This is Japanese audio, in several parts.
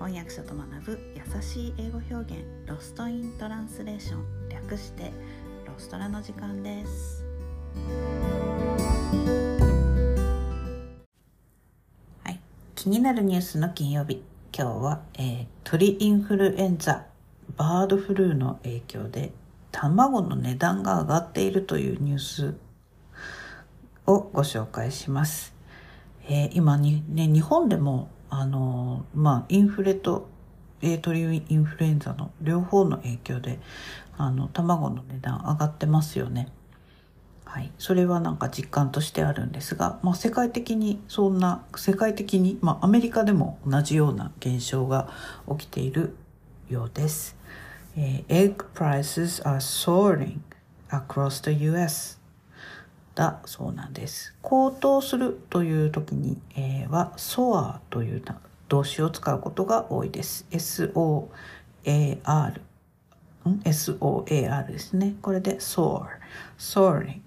翻訳者と学ぶ優しい英語表現ロストイントランスレーション略してロストラの時間ですはい気になるニュースの金曜日今日は、えー、鳥インフルエンザバードフルーの影響で卵の値段が上がっているというニュースをご紹介します。えー、今に、ね、日本でも、あの、まあ、インフレと、え、鳥インフルエンザの両方の影響で、あの、卵の値段上がってますよね。はい。それはなんか実感としてあるんですが、まあ、世界的にそんな、世界的に、まあ、アメリカでも同じような現象が起きているようです。えー、egg prices are soaring across the US だそうなんです。高騰するという時に、えー、は soar という動詞を使うことが多いです。soar SOAR ですね。これで soar soaring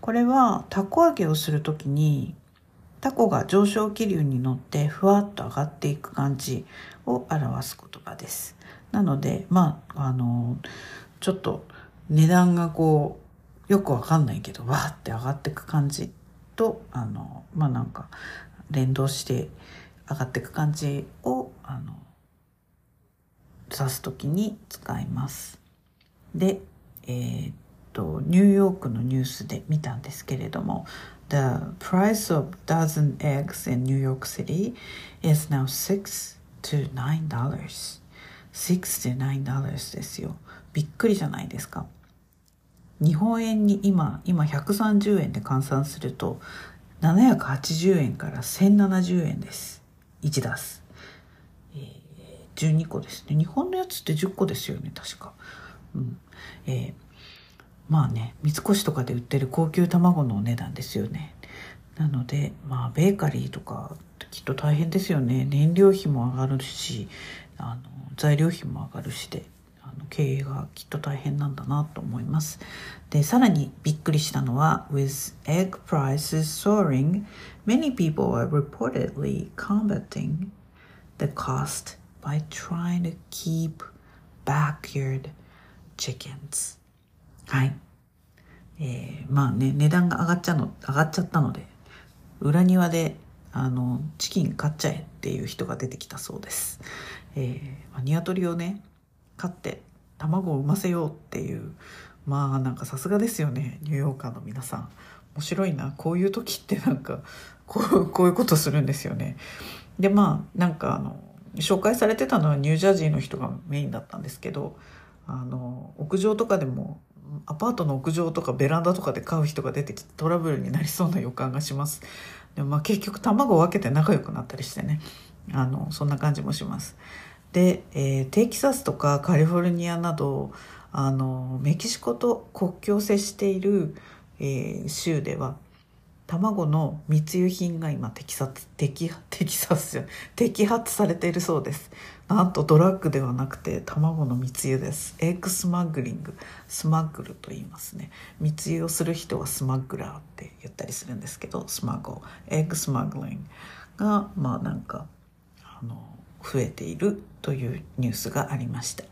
これはタコ揚げをするときにタコが上昇気流に乗ってふわっと上がっていく感じを表す言葉です。なので、まあ、あの、ちょっと値段がこう、よくわかんないけど、わーって上がってく感じと、あの、まあなんか、連動して上がってく感じを、あの、指すときに使います。で、えー、っと、ニューヨークのニュースで見たんですけれども、The price of dozen eggs in New York City is now six to nine dollars. 69ですよ。びっくりじゃないですか。日本円に今、今130円で換算すると、780円から1070円です。1ダス。えー、12個ですね。日本のやつって10個ですよね、確か。うん。えー、まあね、三越とかで売ってる高級卵のお値段ですよね。なので、まあ、ベーカリーとか、きっと大変ですよね。燃料費も上がるし、あの、材料費も上がるしで経営がきっと大変なんだなと思います。でさらにびっくりしたのは With egg prices soaring many people are reportedly combating the cost by trying to keep backyard chickens. はい。えー、まあね値段が上がっちゃの上がっちゃったので裏庭であのチキン買っちゃえっていう人が出てきたそうです。えー、鶏をね飼って卵を産ませようっていうまあなんかさすがですよねニューヨーカーの皆さん。面白いなこういう時ってなんかこうこういうことするんですよね。でまあなんかあの紹介されてたのはニュージャージーの人がメインだったんですけどあの屋上とかでもアパートの屋上とかベランダとかで飼う人が出てきてトラブルになりそうな予感がします。でもまあ結局卵を分けて仲良くなったりしてね。あのそんな感じもします。で、えー、テキサスとかカリフォルニアなどあのメキシコと国境を接している、えー、州では卵の密輸品が今テキサステキテキサス摘発されているそうです。なんとドラッグではなくて卵の密輸です。 egg smuggling。smuggle と言いますね。密輸をする人は smuggler って言ったりするんですけど smug egg smuggling がまあなんかあの増えているというニュースがありました。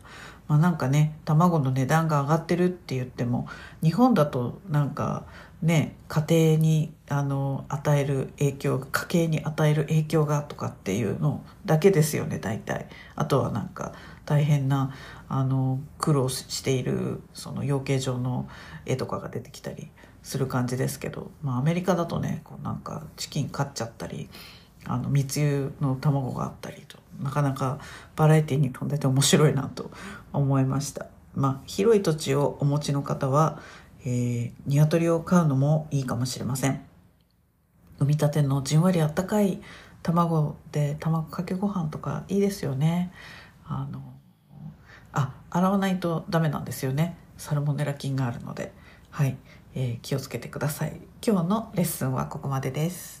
まあ、なんかね卵の値段が上がってるって言っても日本だとなんかね家庭にあの与える影響家計に与える影響がとかっていうのだけですよね大体あとはなんか大変なあの苦労しているその養鶏場の絵とかが出てきたりする感じですけど、まあ、アメリカだとねこうなんかチキン買っちゃったりあの密輸の卵があったりとなかなかバラエティーに富んでて面白いなと思いました。まあ、広い土地をお持ちの方は、えー、鶏を飼うのもいいかもしれません。産みたてのじんわりあったかい卵で卵かけご飯とかいいですよね。あの、あ、洗わないとダメなんですよね。サルモネラ菌があるので。はい、えー、気をつけてください。今日のレッスンはここまでです。